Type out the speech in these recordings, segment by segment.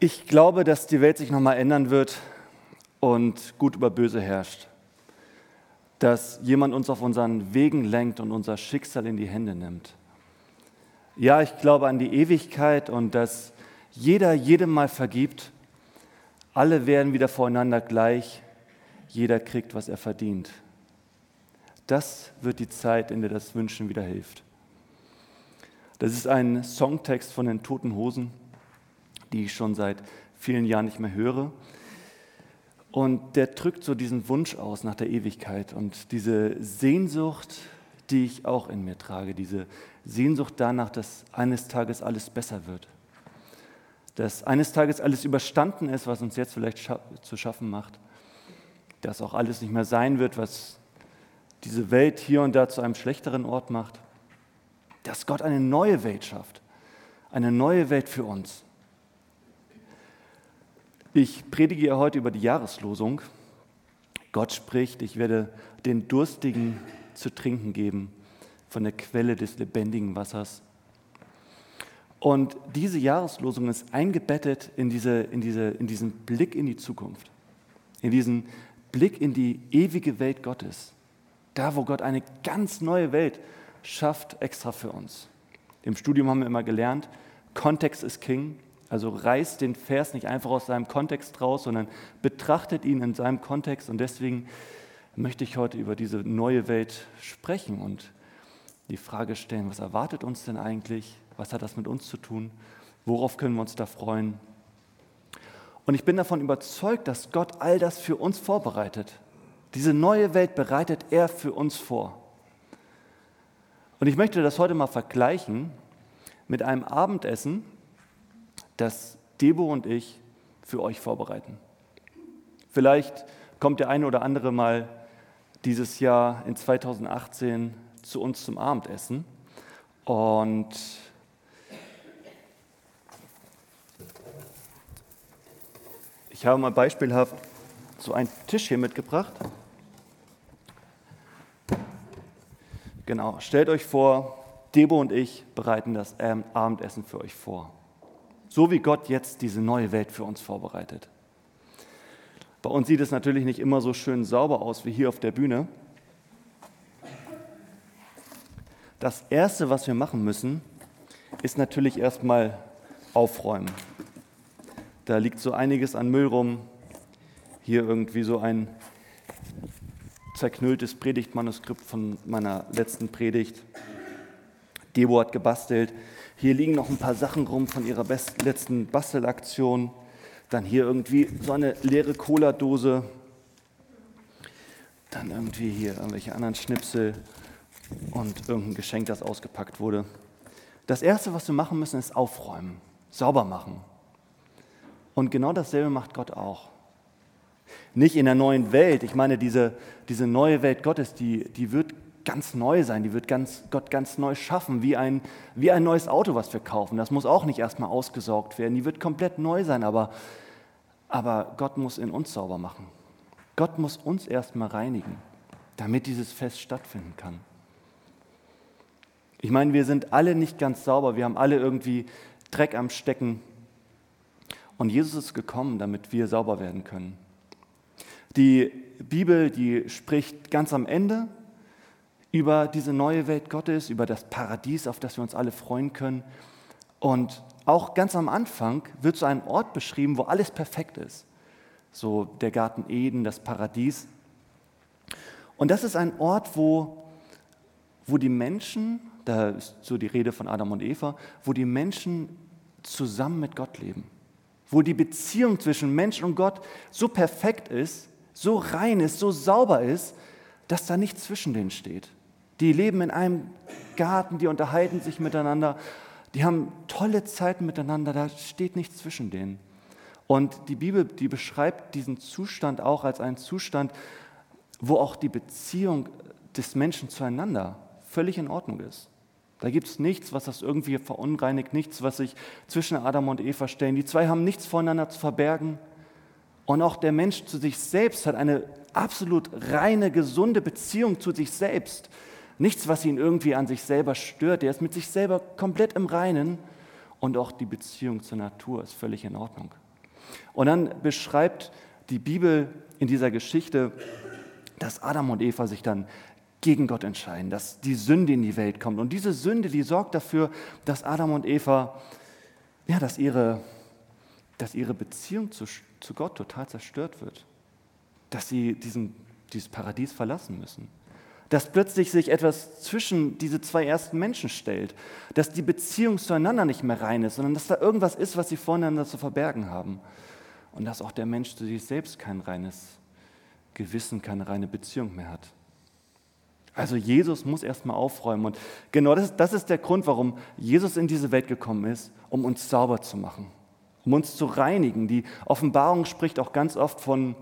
Ich glaube, dass die Welt sich nochmal ändern wird und gut über böse herrscht. Dass jemand uns auf unseren Wegen lenkt und unser Schicksal in die Hände nimmt. Ja, ich glaube an die Ewigkeit und dass jeder jedem mal vergibt. Alle werden wieder voreinander gleich. Jeder kriegt, was er verdient. Das wird die Zeit, in der das Wünschen wieder hilft. Das ist ein Songtext von den Toten Hosen, die ich schon seit vielen Jahren nicht mehr höre. Und der drückt so diesen Wunsch aus nach der Ewigkeit und diese Sehnsucht, die ich auch in mir trage, diese Sehnsucht danach, dass eines Tages alles besser wird. Dass eines Tages alles überstanden ist, was uns jetzt vielleicht scha zu schaffen macht. Dass auch alles nicht mehr sein wird, was diese Welt hier und da zu einem schlechteren Ort macht. Dass Gott eine neue Welt schafft. Eine neue Welt für uns. Ich predige ja heute über die Jahreslosung. Gott spricht, ich werde den Durstigen zu trinken geben von der Quelle des lebendigen Wassers. Und diese Jahreslosung ist eingebettet in, diese, in, diese, in diesen Blick in die Zukunft, in diesen Blick in die ewige Welt Gottes, da wo Gott eine ganz neue Welt schafft, extra für uns. Im Studium haben wir immer gelernt, Kontext ist King. Also reißt den Vers nicht einfach aus seinem Kontext raus, sondern betrachtet ihn in seinem Kontext. Und deswegen möchte ich heute über diese neue Welt sprechen und die Frage stellen, was erwartet uns denn eigentlich? Was hat das mit uns zu tun? Worauf können wir uns da freuen? Und ich bin davon überzeugt, dass Gott all das für uns vorbereitet. Diese neue Welt bereitet er für uns vor. Und ich möchte das heute mal vergleichen mit einem Abendessen, das Debo und ich für euch vorbereiten. Vielleicht kommt der eine oder andere mal dieses Jahr in 2018 zu uns zum Abendessen und ich habe mal beispielhaft so einen Tisch hier mitgebracht. Genau, stellt euch vor, Debo und ich bereiten das Abendessen für euch vor so wie Gott jetzt diese neue Welt für uns vorbereitet. Bei uns sieht es natürlich nicht immer so schön sauber aus wie hier auf der Bühne. Das Erste, was wir machen müssen, ist natürlich erstmal aufräumen. Da liegt so einiges an Müll rum. Hier irgendwie so ein zerknülltes Predigtmanuskript von meiner letzten Predigt. Debo hat gebastelt. Hier liegen noch ein paar Sachen rum von ihrer letzten Bastelaktion. Dann hier irgendwie so eine leere Cola-Dose. Dann irgendwie hier irgendwelche anderen Schnipsel und irgendein Geschenk, das ausgepackt wurde. Das Erste, was wir machen müssen, ist aufräumen, sauber machen. Und genau dasselbe macht Gott auch. Nicht in der neuen Welt. Ich meine, diese, diese neue Welt Gottes, die, die wird ganz neu sein, die wird ganz, Gott ganz neu schaffen, wie ein, wie ein neues Auto, was wir kaufen. Das muss auch nicht erstmal ausgesaugt werden, die wird komplett neu sein, aber, aber Gott muss in uns sauber machen. Gott muss uns erstmal reinigen, damit dieses Fest stattfinden kann. Ich meine, wir sind alle nicht ganz sauber, wir haben alle irgendwie Dreck am Stecken. Und Jesus ist gekommen, damit wir sauber werden können. Die Bibel, die spricht ganz am Ende über diese neue Welt Gottes, über das Paradies, auf das wir uns alle freuen können. Und auch ganz am Anfang wird so ein Ort beschrieben, wo alles perfekt ist. So der Garten Eden, das Paradies. Und das ist ein Ort, wo, wo die Menschen, da ist so die Rede von Adam und Eva, wo die Menschen zusammen mit Gott leben. Wo die Beziehung zwischen Mensch und Gott so perfekt ist, so rein ist, so sauber ist, dass da nichts zwischen denen steht. Die leben in einem Garten, die unterhalten sich miteinander, die haben tolle Zeiten miteinander, da steht nichts zwischen denen. Und die Bibel, die beschreibt diesen Zustand auch als einen Zustand, wo auch die Beziehung des Menschen zueinander völlig in Ordnung ist. Da gibt es nichts, was das irgendwie verunreinigt, nichts, was sich zwischen Adam und Eva stellen. Die zwei haben nichts voneinander zu verbergen. Und auch der Mensch zu sich selbst hat eine absolut reine, gesunde Beziehung zu sich selbst. Nichts, was ihn irgendwie an sich selber stört. Er ist mit sich selber komplett im Reinen. Und auch die Beziehung zur Natur ist völlig in Ordnung. Und dann beschreibt die Bibel in dieser Geschichte, dass Adam und Eva sich dann gegen Gott entscheiden, dass die Sünde in die Welt kommt. Und diese Sünde, die sorgt dafür, dass Adam und Eva, ja, dass ihre, dass ihre Beziehung zu, zu Gott total zerstört wird. Dass sie diesen, dieses Paradies verlassen müssen. Dass plötzlich sich etwas zwischen diese zwei ersten Menschen stellt. Dass die Beziehung zueinander nicht mehr rein ist, sondern dass da irgendwas ist, was sie voneinander zu verbergen haben. Und dass auch der Mensch zu sich selbst kein reines Gewissen, keine reine Beziehung mehr hat. Also Jesus muss erstmal aufräumen. Und genau das, das ist der Grund, warum Jesus in diese Welt gekommen ist, um uns sauber zu machen, um uns zu reinigen. Die Offenbarung spricht auch ganz oft von,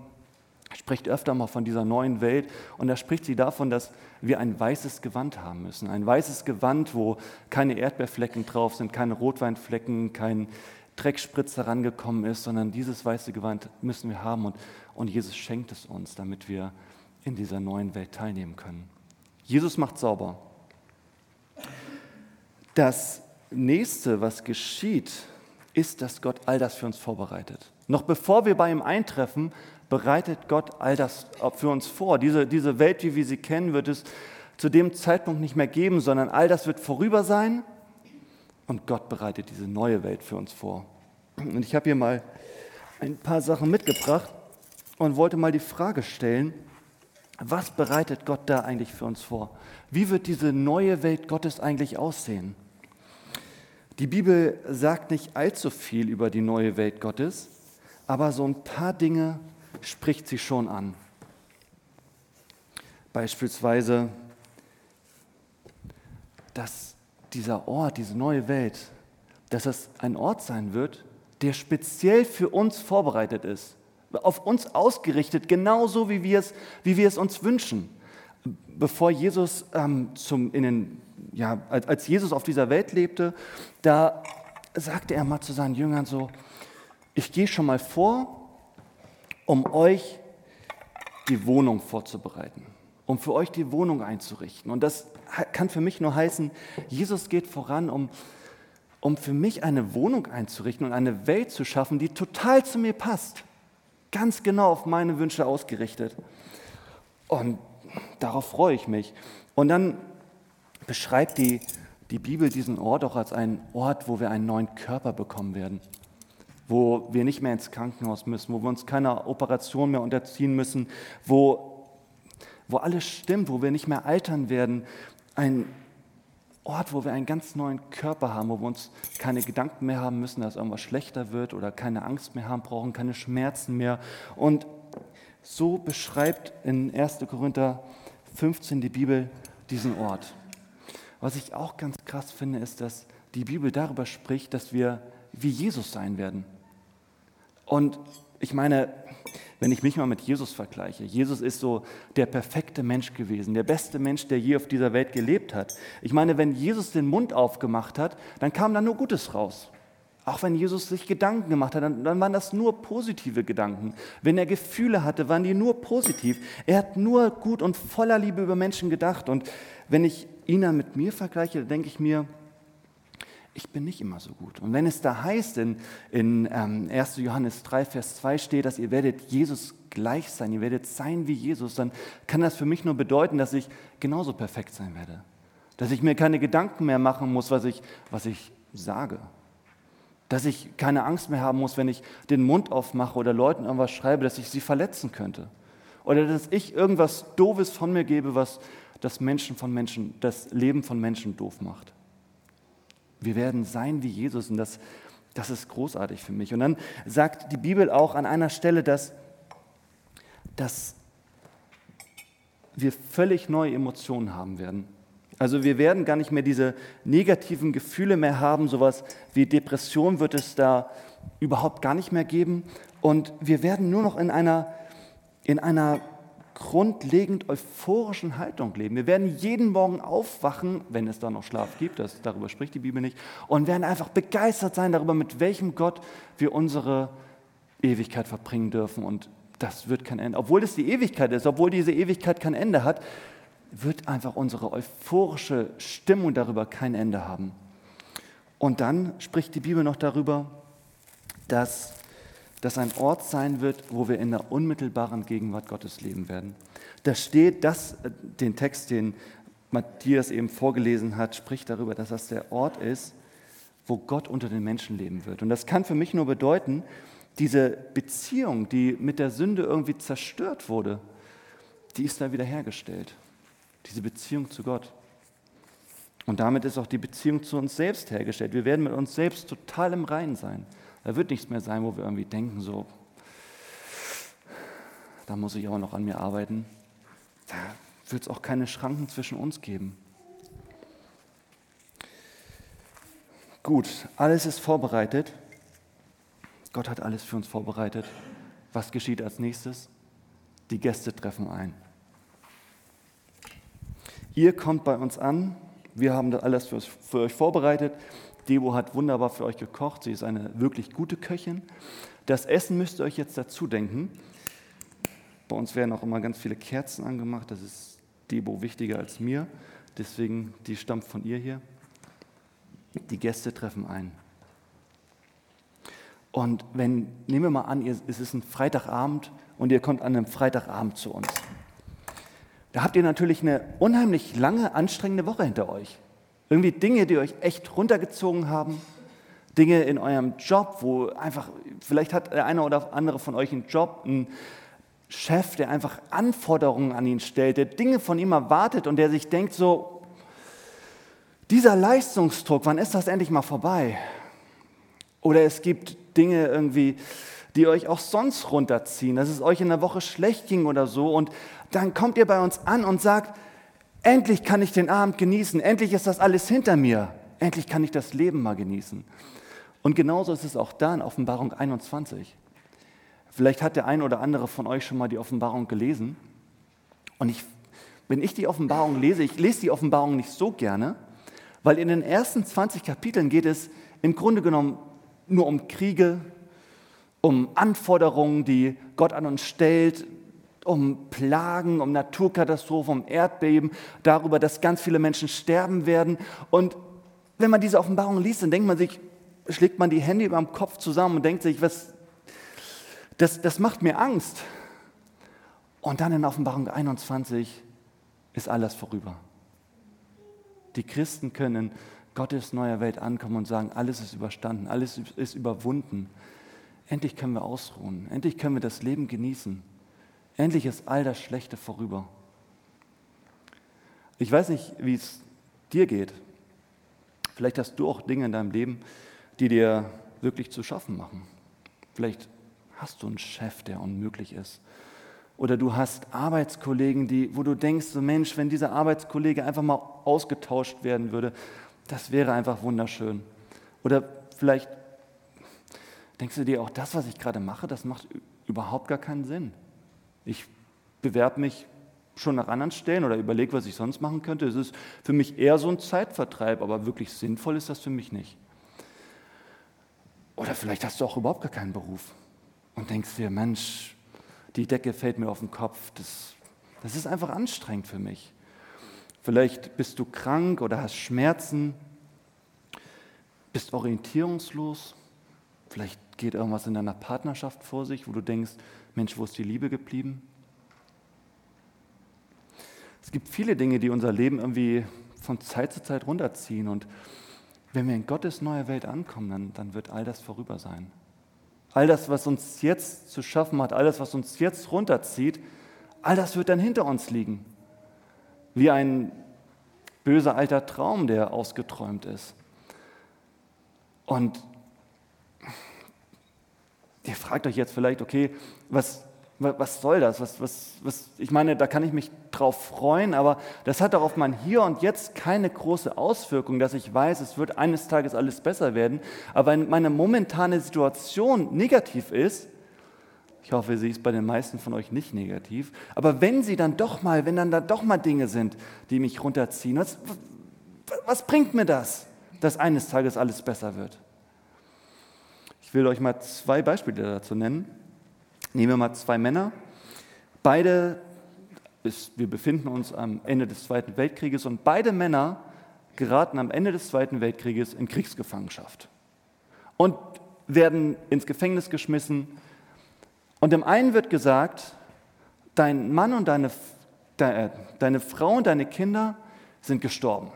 spricht öfter mal von dieser neuen Welt. Und da spricht sie davon, dass wir ein weißes Gewand haben müssen. Ein weißes Gewand, wo keine Erdbeerflecken drauf sind, keine Rotweinflecken, kein Dreckspritz herangekommen ist, sondern dieses weiße Gewand müssen wir haben. Und, und Jesus schenkt es uns, damit wir in dieser neuen Welt teilnehmen können. Jesus macht sauber. Das nächste, was geschieht, ist, dass Gott all das für uns vorbereitet. Noch bevor wir bei ihm eintreffen, bereitet Gott all das für uns vor. Diese, diese Welt, wie wir sie kennen, wird es zu dem Zeitpunkt nicht mehr geben, sondern all das wird vorüber sein und Gott bereitet diese neue Welt für uns vor. Und ich habe hier mal ein paar Sachen mitgebracht und wollte mal die Frage stellen, was bereitet Gott da eigentlich für uns vor? Wie wird diese neue Welt Gottes eigentlich aussehen? Die Bibel sagt nicht allzu viel über die neue Welt Gottes, aber so ein paar Dinge spricht sie schon an. Beispielsweise, dass dieser Ort, diese neue Welt, dass es ein Ort sein wird, der speziell für uns vorbereitet ist auf uns ausgerichtet, genauso wie wir es, wie wir es uns wünschen. Bevor Jesus ähm, zum, in den, ja, als, als Jesus auf dieser Welt lebte, da sagte er mal zu seinen Jüngern so, ich gehe schon mal vor, um euch die Wohnung vorzubereiten, um für euch die Wohnung einzurichten. Und das kann für mich nur heißen, Jesus geht voran, um, um für mich eine Wohnung einzurichten und eine Welt zu schaffen, die total zu mir passt ganz genau auf meine Wünsche ausgerichtet. Und darauf freue ich mich. Und dann beschreibt die, die Bibel diesen Ort auch als einen Ort, wo wir einen neuen Körper bekommen werden, wo wir nicht mehr ins Krankenhaus müssen, wo wir uns keiner Operation mehr unterziehen müssen, wo, wo alles stimmt, wo wir nicht mehr altern werden. Ein Ort, wo wir einen ganz neuen Körper haben, wo wir uns keine Gedanken mehr haben müssen, dass irgendwas schlechter wird oder keine Angst mehr haben brauchen, keine Schmerzen mehr. Und so beschreibt in 1. Korinther 15 die Bibel diesen Ort. Was ich auch ganz krass finde, ist, dass die Bibel darüber spricht, dass wir wie Jesus sein werden. Und ich meine, wenn ich mich mal mit Jesus vergleiche, Jesus ist so der perfekte Mensch gewesen, der beste Mensch, der je auf dieser Welt gelebt hat. Ich meine, wenn Jesus den Mund aufgemacht hat, dann kam da nur Gutes raus. Auch wenn Jesus sich Gedanken gemacht hat, dann, dann waren das nur positive Gedanken. Wenn er Gefühle hatte, waren die nur positiv. Er hat nur gut und voller Liebe über Menschen gedacht. Und wenn ich ihn dann mit mir vergleiche, dann denke ich mir, ich bin nicht immer so gut. Und wenn es da heißt, in, in ähm, 1. Johannes 3, Vers 2 steht, dass ihr werdet Jesus gleich sein, ihr werdet sein wie Jesus, dann kann das für mich nur bedeuten, dass ich genauso perfekt sein werde. Dass ich mir keine Gedanken mehr machen muss, was ich, was ich sage. Dass ich keine Angst mehr haben muss, wenn ich den Mund aufmache oder Leuten irgendwas schreibe, dass ich sie verletzen könnte. Oder dass ich irgendwas Doofes von mir gebe, was das Menschen von Menschen, das Leben von Menschen doof macht. Wir werden sein wie Jesus und das, das ist großartig für mich. Und dann sagt die Bibel auch an einer Stelle, dass, dass wir völlig neue Emotionen haben werden. Also wir werden gar nicht mehr diese negativen Gefühle mehr haben, sowas wie Depression wird es da überhaupt gar nicht mehr geben. Und wir werden nur noch in einer, in einer grundlegend euphorischen Haltung leben. Wir werden jeden Morgen aufwachen, wenn es da noch Schlaf gibt, das, darüber spricht die Bibel nicht, und werden einfach begeistert sein darüber, mit welchem Gott wir unsere Ewigkeit verbringen dürfen. Und das wird kein Ende. Obwohl es die Ewigkeit ist, obwohl diese Ewigkeit kein Ende hat, wird einfach unsere euphorische Stimmung darüber kein Ende haben. Und dann spricht die Bibel noch darüber, dass das ein Ort sein wird, wo wir in der unmittelbaren Gegenwart Gottes leben werden. Da steht das, äh, den Text, den Matthias eben vorgelesen hat, spricht darüber, dass das der Ort ist, wo Gott unter den Menschen leben wird. Und das kann für mich nur bedeuten, diese Beziehung, die mit der Sünde irgendwie zerstört wurde, die ist da wiederhergestellt. Diese Beziehung zu Gott. Und damit ist auch die Beziehung zu uns selbst hergestellt. Wir werden mit uns selbst total im Reinen sein. Da wird nichts mehr sein, wo wir irgendwie denken, so, da muss ich aber noch an mir arbeiten. Da wird es auch keine Schranken zwischen uns geben. Gut, alles ist vorbereitet. Gott hat alles für uns vorbereitet. Was geschieht als nächstes? Die Gäste treffen ein. Ihr kommt bei uns an. Wir haben alles für euch vorbereitet. Debo hat wunderbar für euch gekocht. Sie ist eine wirklich gute Köchin. Das Essen müsst ihr euch jetzt dazu denken. Bei uns werden auch immer ganz viele Kerzen angemacht. Das ist Debo wichtiger als mir. Deswegen, die stammt von ihr hier. Die Gäste treffen ein. Und wenn, nehmen wir mal an, es ist ein Freitagabend und ihr kommt an einem Freitagabend zu uns. Da habt ihr natürlich eine unheimlich lange, anstrengende Woche hinter euch. Irgendwie Dinge, die euch echt runtergezogen haben. Dinge in eurem Job, wo einfach, vielleicht hat der eine oder andere von euch einen Job, einen Chef, der einfach Anforderungen an ihn stellt, der Dinge von ihm erwartet und der sich denkt so, dieser Leistungsdruck, wann ist das endlich mal vorbei? Oder es gibt Dinge irgendwie, die euch auch sonst runterziehen, dass es euch in der Woche schlecht ging oder so. Und dann kommt ihr bei uns an und sagt, Endlich kann ich den Abend genießen. Endlich ist das alles hinter mir. Endlich kann ich das Leben mal genießen. Und genauso ist es auch da in Offenbarung 21. Vielleicht hat der ein oder andere von euch schon mal die Offenbarung gelesen. Und ich, wenn ich die Offenbarung lese, ich lese die Offenbarung nicht so gerne, weil in den ersten 20 Kapiteln geht es im Grunde genommen nur um Kriege, um Anforderungen, die Gott an uns stellt, um Plagen, um Naturkatastrophen, um Erdbeben, darüber, dass ganz viele Menschen sterben werden. Und wenn man diese Offenbarung liest, dann denkt man sich, schlägt man die Hände über dem Kopf zusammen und denkt sich, was, das, das macht mir Angst. Und dann in Offenbarung 21 ist alles vorüber. Die Christen können in Gottes neuer Welt ankommen und sagen, alles ist überstanden, alles ist überwunden. Endlich können wir ausruhen, endlich können wir das Leben genießen. Endlich ist all das Schlechte vorüber. Ich weiß nicht, wie es dir geht. Vielleicht hast du auch Dinge in deinem Leben, die dir wirklich zu schaffen machen. Vielleicht hast du einen Chef, der unmöglich ist. Oder du hast Arbeitskollegen, die, wo du denkst, so Mensch, wenn dieser Arbeitskollege einfach mal ausgetauscht werden würde, das wäre einfach wunderschön. Oder vielleicht denkst du dir auch, das, was ich gerade mache, das macht überhaupt gar keinen Sinn. Ich bewerbe mich schon nach anderen Stellen oder überlege, was ich sonst machen könnte. Es ist für mich eher so ein Zeitvertreib, aber wirklich sinnvoll ist das für mich nicht. Oder vielleicht hast du auch überhaupt gar keinen Beruf und denkst dir, Mensch, die Decke fällt mir auf den Kopf. Das, das ist einfach anstrengend für mich. Vielleicht bist du krank oder hast Schmerzen, bist orientierungslos. Vielleicht geht irgendwas in deiner Partnerschaft vor sich, wo du denkst, Mensch, wo ist die Liebe geblieben? Es gibt viele Dinge, die unser Leben irgendwie von Zeit zu Zeit runterziehen. Und wenn wir in Gottes neue Welt ankommen, dann, dann wird all das vorüber sein. All das, was uns jetzt zu schaffen hat, all das, was uns jetzt runterzieht, all das wird dann hinter uns liegen. Wie ein böser alter Traum, der ausgeträumt ist. Und Ihr fragt euch jetzt vielleicht, okay, was, was soll das? Was, was, was, ich meine, da kann ich mich drauf freuen, aber das hat doch auf mein Hier und Jetzt keine große Auswirkung, dass ich weiß, es wird eines Tages alles besser werden. Aber wenn meine momentane Situation negativ ist, ich hoffe, sie ist bei den meisten von euch nicht negativ, aber wenn sie dann doch mal, wenn dann da doch mal Dinge sind, die mich runterziehen, was, was bringt mir das, dass eines Tages alles besser wird? Ich will euch mal zwei Beispiele dazu nennen. Nehmen wir mal zwei Männer. Beide, wir befinden uns am Ende des Zweiten Weltkrieges und beide Männer geraten am Ende des Zweiten Weltkrieges in Kriegsgefangenschaft. Und werden ins Gefängnis geschmissen. Und dem einen wird gesagt, dein Mann und deine, de, deine Frau und deine Kinder sind gestorben.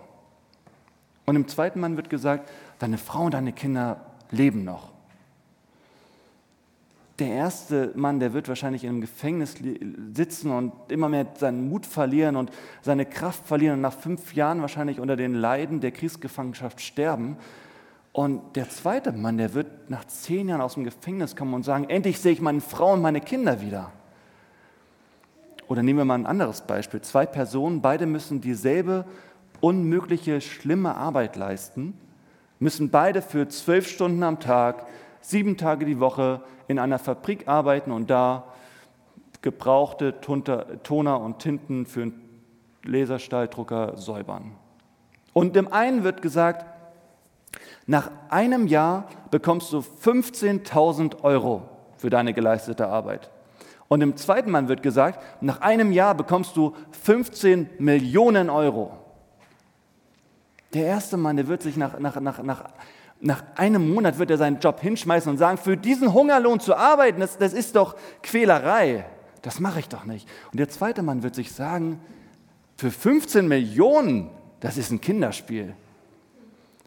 Und dem zweiten Mann wird gesagt, deine Frau und deine Kinder leben noch. Der erste Mann, der wird wahrscheinlich in einem Gefängnis sitzen und immer mehr seinen Mut verlieren und seine Kraft verlieren und nach fünf Jahren wahrscheinlich unter den Leiden der Kriegsgefangenschaft sterben. Und der zweite Mann, der wird nach zehn Jahren aus dem Gefängnis kommen und sagen, endlich sehe ich meine Frau und meine Kinder wieder. Oder nehmen wir mal ein anderes Beispiel. Zwei Personen, beide müssen dieselbe unmögliche, schlimme Arbeit leisten, müssen beide für zwölf Stunden am Tag, sieben Tage die Woche in einer Fabrik arbeiten und da gebrauchte Toner und Tinten für einen Laserstahldrucker säubern. Und dem einen wird gesagt, nach einem Jahr bekommst du 15.000 Euro für deine geleistete Arbeit. Und dem zweiten Mann wird gesagt, nach einem Jahr bekommst du 15 Millionen Euro. Der erste Mann, der wird sich nach, nach, nach, nach, nach einem Monat wird er seinen Job hinschmeißen und sagen, für diesen Hungerlohn zu arbeiten, das, das ist doch Quälerei. Das mache ich doch nicht. Und der zweite Mann wird sich sagen, für 15 Millionen, das ist ein Kinderspiel.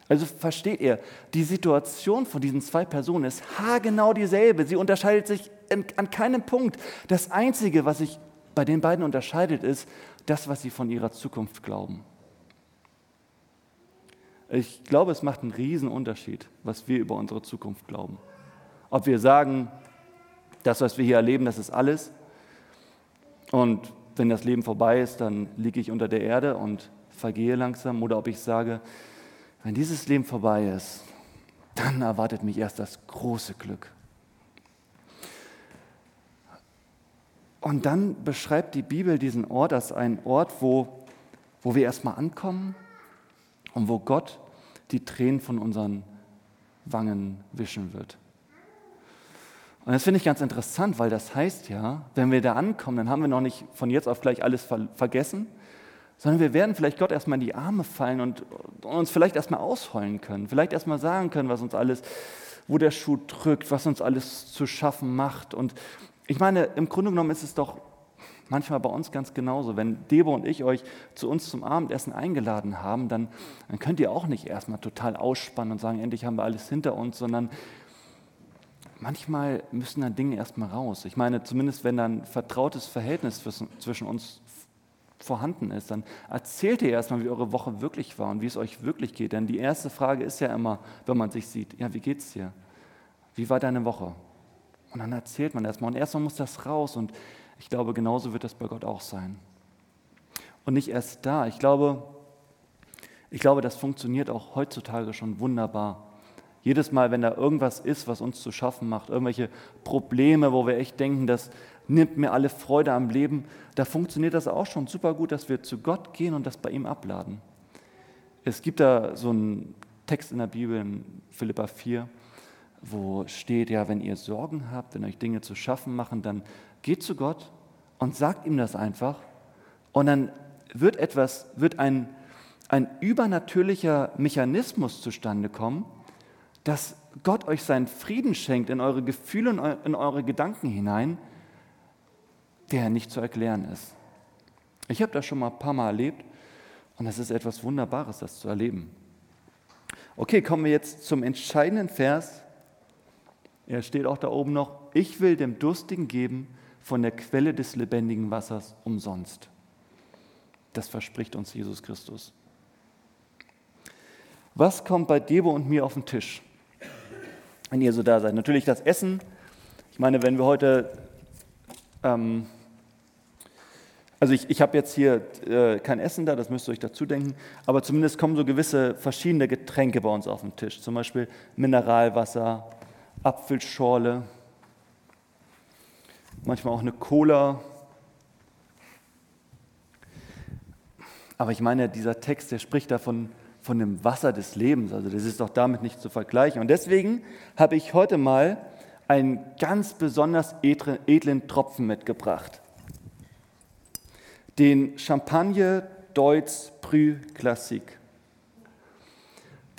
Also versteht ihr, die Situation von diesen zwei Personen ist haargenau dieselbe. Sie unterscheidet sich an keinem Punkt. Das Einzige, was sich bei den beiden unterscheidet, ist das, was sie von ihrer Zukunft glauben. Ich glaube, es macht einen riesen Unterschied, was wir über unsere Zukunft glauben. Ob wir sagen, das, was wir hier erleben, das ist alles. Und wenn das Leben vorbei ist, dann liege ich unter der Erde und vergehe langsam. Oder ob ich sage, wenn dieses Leben vorbei ist, dann erwartet mich erst das große Glück. Und dann beschreibt die Bibel diesen Ort als einen Ort, wo, wo wir erstmal ankommen und wo Gott die Tränen von unseren Wangen wischen wird. Und das finde ich ganz interessant, weil das heißt ja, wenn wir da ankommen, dann haben wir noch nicht von jetzt auf gleich alles ver vergessen, sondern wir werden vielleicht Gott erstmal in die Arme fallen und, und uns vielleicht erstmal ausheulen können, vielleicht erstmal sagen können, was uns alles, wo der Schuh drückt, was uns alles zu schaffen macht. Und ich meine, im Grunde genommen ist es doch manchmal bei uns ganz genauso. Wenn Debo und ich euch zu uns zum Abendessen eingeladen haben, dann, dann könnt ihr auch nicht erstmal total ausspannen und sagen, endlich haben wir alles hinter uns, sondern manchmal müssen dann Dinge erstmal raus. Ich meine, zumindest wenn dann ein vertrautes Verhältnis zwischen uns vorhanden ist, dann erzählt ihr erstmal, wie eure Woche wirklich war und wie es euch wirklich geht. Denn die erste Frage ist ja immer, wenn man sich sieht, ja, wie geht's dir? Wie war deine Woche? Und dann erzählt man erstmal. Und erstmal muss das raus. Und ich glaube, genauso wird das bei Gott auch sein. Und nicht erst da. Ich glaube, ich glaube, das funktioniert auch heutzutage schon wunderbar. Jedes Mal, wenn da irgendwas ist, was uns zu schaffen macht, irgendwelche Probleme, wo wir echt denken, das nimmt mir alle Freude am Leben, da funktioniert das auch schon super gut, dass wir zu Gott gehen und das bei ihm abladen. Es gibt da so einen Text in der Bibel, in Philippa 4, wo steht, ja, wenn ihr Sorgen habt, wenn euch Dinge zu schaffen machen, dann geht zu Gott und sagt ihm das einfach. Und dann wird etwas, wird ein, ein übernatürlicher Mechanismus zustande kommen, dass Gott euch seinen Frieden schenkt in eure Gefühle und in eure Gedanken hinein, der nicht zu erklären ist. Ich habe das schon mal ein paar Mal erlebt und es ist etwas Wunderbares, das zu erleben. Okay, kommen wir jetzt zum entscheidenden Vers. Er steht auch da oben noch. Ich will dem Durstigen geben von der Quelle des lebendigen Wassers umsonst. Das verspricht uns Jesus Christus. Was kommt bei Debo und mir auf den Tisch, wenn ihr so da seid? Natürlich das Essen. Ich meine, wenn wir heute, ähm, also ich, ich habe jetzt hier äh, kein Essen da, das müsst ihr euch dazu denken, aber zumindest kommen so gewisse verschiedene Getränke bei uns auf den Tisch. Zum Beispiel Mineralwasser, Apfelschorle, manchmal auch eine Cola. Aber ich meine, dieser Text, der spricht davon von dem Wasser des Lebens. Also das ist doch damit nicht zu vergleichen. Und deswegen habe ich heute mal einen ganz besonders edlen Tropfen mitgebracht. Den Champagne Deutz Prü Classique.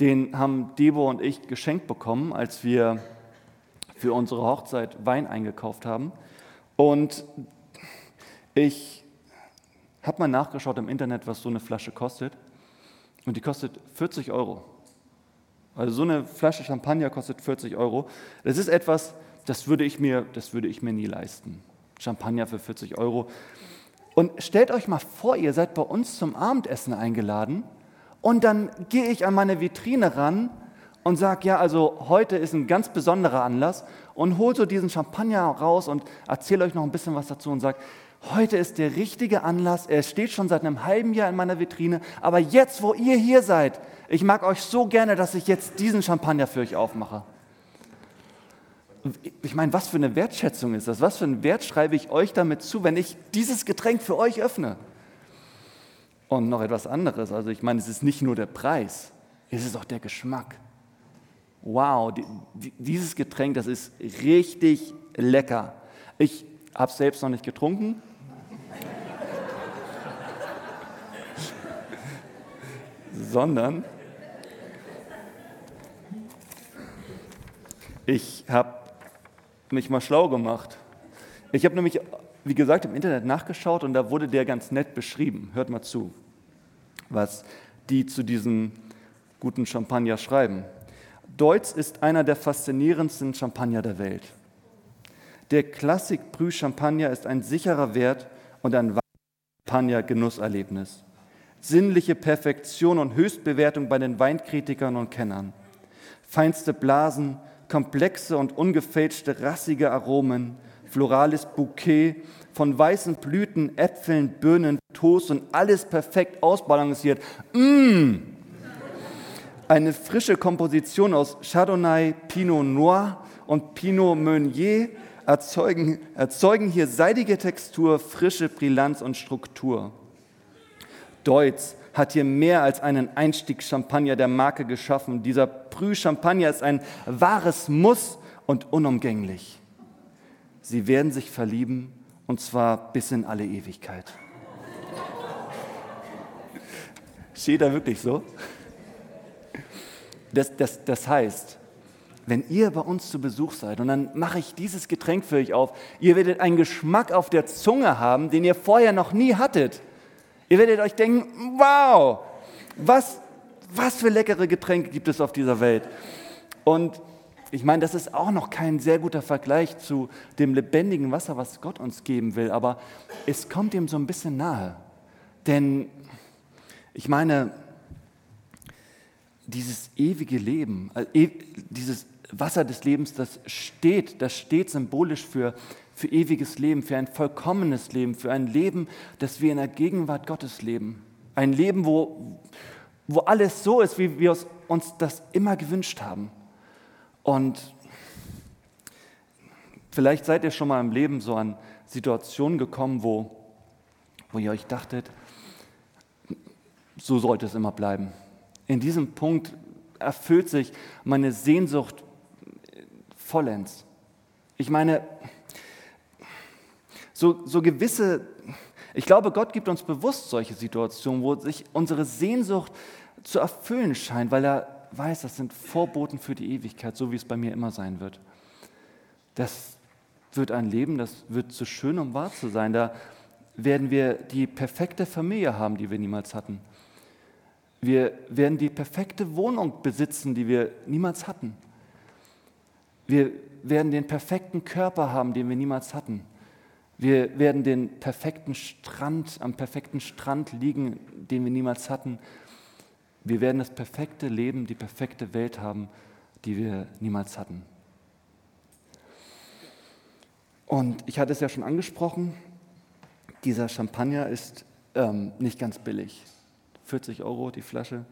Den haben Debo und ich geschenkt bekommen, als wir für unsere Hochzeit Wein eingekauft haben. Und ich habe mal nachgeschaut im Internet, was so eine Flasche kostet. Und die kostet 40 Euro. Also so eine Flasche Champagner kostet 40 Euro. Das ist etwas, das würde ich mir, das würde ich mir nie leisten. Champagner für 40 Euro. Und stellt euch mal vor, ihr seid bei uns zum Abendessen eingeladen und dann gehe ich an meine Vitrine ran und sage, ja, also heute ist ein ganz besonderer Anlass und hole so diesen Champagner raus und erzähle euch noch ein bisschen was dazu und sage, heute ist der richtige Anlass, er steht schon seit einem halben Jahr in meiner Vitrine, aber jetzt, wo ihr hier seid, ich mag euch so gerne, dass ich jetzt diesen Champagner für euch aufmache. Ich meine, was für eine Wertschätzung ist das? Was für einen Wert schreibe ich euch damit zu, wenn ich dieses Getränk für euch öffne? Und noch etwas anderes, also ich meine, es ist nicht nur der Preis, es ist auch der Geschmack wow, die, die, dieses Getränk, das ist richtig lecker. Ich habe es selbst noch nicht getrunken. sondern ich habe mich mal schlau gemacht. Ich habe nämlich, wie gesagt, im Internet nachgeschaut und da wurde der ganz nett beschrieben. Hört mal zu, was die zu diesem guten Champagner schreiben. Deutz ist einer der faszinierendsten Champagner der Welt. Der Klassik Brü Champagner ist ein sicherer Wert und ein Champagner-Genusserlebnis. Sinnliche Perfektion und Höchstbewertung bei den Weinkritikern und Kennern. Feinste Blasen, komplexe und ungefälschte rassige Aromen, florales Bouquet von weißen Blüten, Äpfeln, Birnen, Toast und alles perfekt ausbalanciert. Mmh! Eine frische Komposition aus Chardonnay, Pinot Noir und Pinot Meunier erzeugen, erzeugen hier seidige Textur, frische Brillanz und Struktur. Deutz hat hier mehr als einen Einstiegschampagner der Marke geschaffen. Dieser Brü-Champagner ist ein wahres Muss und unumgänglich. Sie werden sich verlieben und zwar bis in alle Ewigkeit. Steht da wirklich so? Das, das, das heißt, wenn ihr bei uns zu Besuch seid und dann mache ich dieses Getränk für euch auf, ihr werdet einen Geschmack auf der Zunge haben, den ihr vorher noch nie hattet. Ihr werdet euch denken, wow, was, was für leckere Getränke gibt es auf dieser Welt. Und ich meine, das ist auch noch kein sehr guter Vergleich zu dem lebendigen Wasser, was Gott uns geben will, aber es kommt ihm so ein bisschen nahe. Denn ich meine, dieses ewige Leben, äh, dieses Wasser des Lebens, das steht, das steht symbolisch für, für ewiges Leben, für ein vollkommenes Leben, für ein Leben, das wir in der Gegenwart Gottes leben. Ein Leben, wo, wo alles so ist, wie wir uns das immer gewünscht haben. Und vielleicht seid ihr schon mal im Leben so an Situationen gekommen, wo, wo ihr euch dachtet, so sollte es immer bleiben in diesem Punkt erfüllt sich meine Sehnsucht vollends. Ich meine, so, so gewisse, ich glaube, Gott gibt uns bewusst solche Situationen, wo sich unsere Sehnsucht zu erfüllen scheint, weil er weiß, das sind Vorboten für die Ewigkeit, so wie es bei mir immer sein wird. Das wird ein Leben, das wird zu schön, um wahr zu sein. Da werden wir die perfekte Familie haben, die wir niemals hatten. Wir werden die perfekte Wohnung besitzen, die wir niemals hatten. Wir werden den perfekten Körper haben, den wir niemals hatten. Wir werden den perfekten Strand, am perfekten Strand liegen, den wir niemals hatten. Wir werden das perfekte Leben, die perfekte Welt haben, die wir niemals hatten. Und ich hatte es ja schon angesprochen, dieser Champagner ist ähm, nicht ganz billig. 40 Euro die Flasche.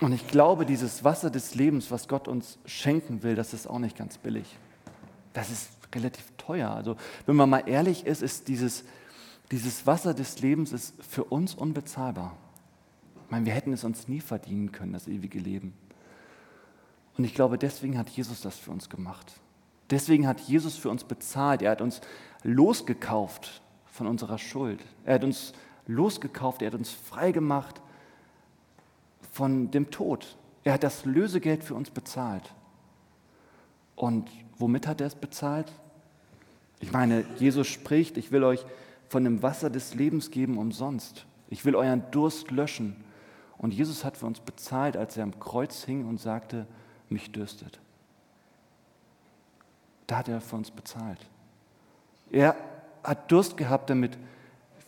Und ich glaube, dieses Wasser des Lebens, was Gott uns schenken will, das ist auch nicht ganz billig. Das ist relativ teuer. Also wenn man mal ehrlich ist, ist dieses, dieses Wasser des Lebens ist für uns unbezahlbar. Ich meine, wir hätten es uns nie verdienen können, das ewige Leben. Und ich glaube, deswegen hat Jesus das für uns gemacht. Deswegen hat Jesus für uns bezahlt. Er hat uns losgekauft von unserer Schuld. Er hat uns losgekauft, er hat uns frei gemacht von dem Tod. Er hat das Lösegeld für uns bezahlt. Und womit hat er es bezahlt? Ich meine, Jesus spricht, ich will euch von dem Wasser des Lebens geben umsonst. Ich will euren Durst löschen. Und Jesus hat für uns bezahlt, als er am Kreuz hing und sagte, mich dürstet. Da hat er für uns bezahlt. Er hat Durst gehabt, damit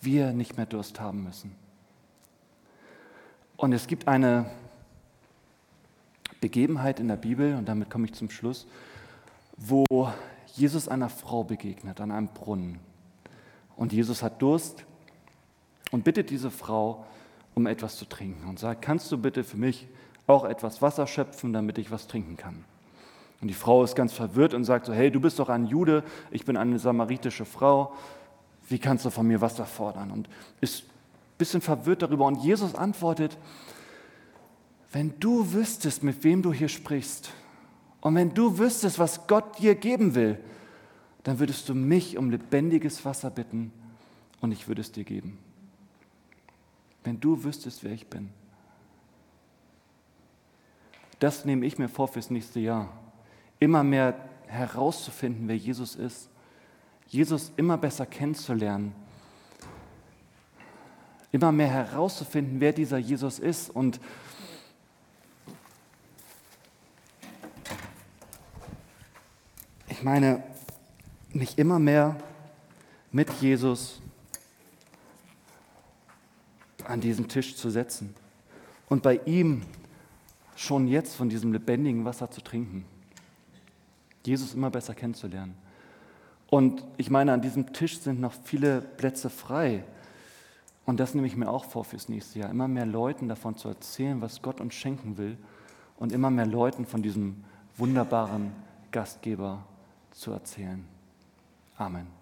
wir nicht mehr Durst haben müssen. Und es gibt eine Begebenheit in der Bibel, und damit komme ich zum Schluss, wo Jesus einer Frau begegnet an einem Brunnen. Und Jesus hat Durst und bittet diese Frau um etwas zu trinken und sagt, kannst du bitte für mich auch etwas Wasser schöpfen, damit ich was trinken kann? Und die Frau ist ganz verwirrt und sagt so, hey, du bist doch ein Jude, ich bin eine samaritische Frau, wie kannst du von mir Wasser fordern? Und ist ein bisschen verwirrt darüber. Und Jesus antwortet, wenn du wüsstest, mit wem du hier sprichst, und wenn du wüsstest, was Gott dir geben will, dann würdest du mich um lebendiges Wasser bitten und ich würde es dir geben. Wenn du wüsstest, wer ich bin. Das nehme ich mir vor fürs nächste Jahr. Immer mehr herauszufinden, wer Jesus ist. Jesus immer besser kennenzulernen. Immer mehr herauszufinden, wer dieser Jesus ist und Ich meine, mich immer mehr mit Jesus an diesen Tisch zu setzen und bei ihm schon jetzt von diesem lebendigen Wasser zu trinken. Jesus immer besser kennenzulernen. Und ich meine, an diesem Tisch sind noch viele Plätze frei. Und das nehme ich mir auch vor fürs nächste Jahr. Immer mehr Leuten davon zu erzählen, was Gott uns schenken will. Und immer mehr Leuten von diesem wunderbaren Gastgeber zu erzählen. Amen.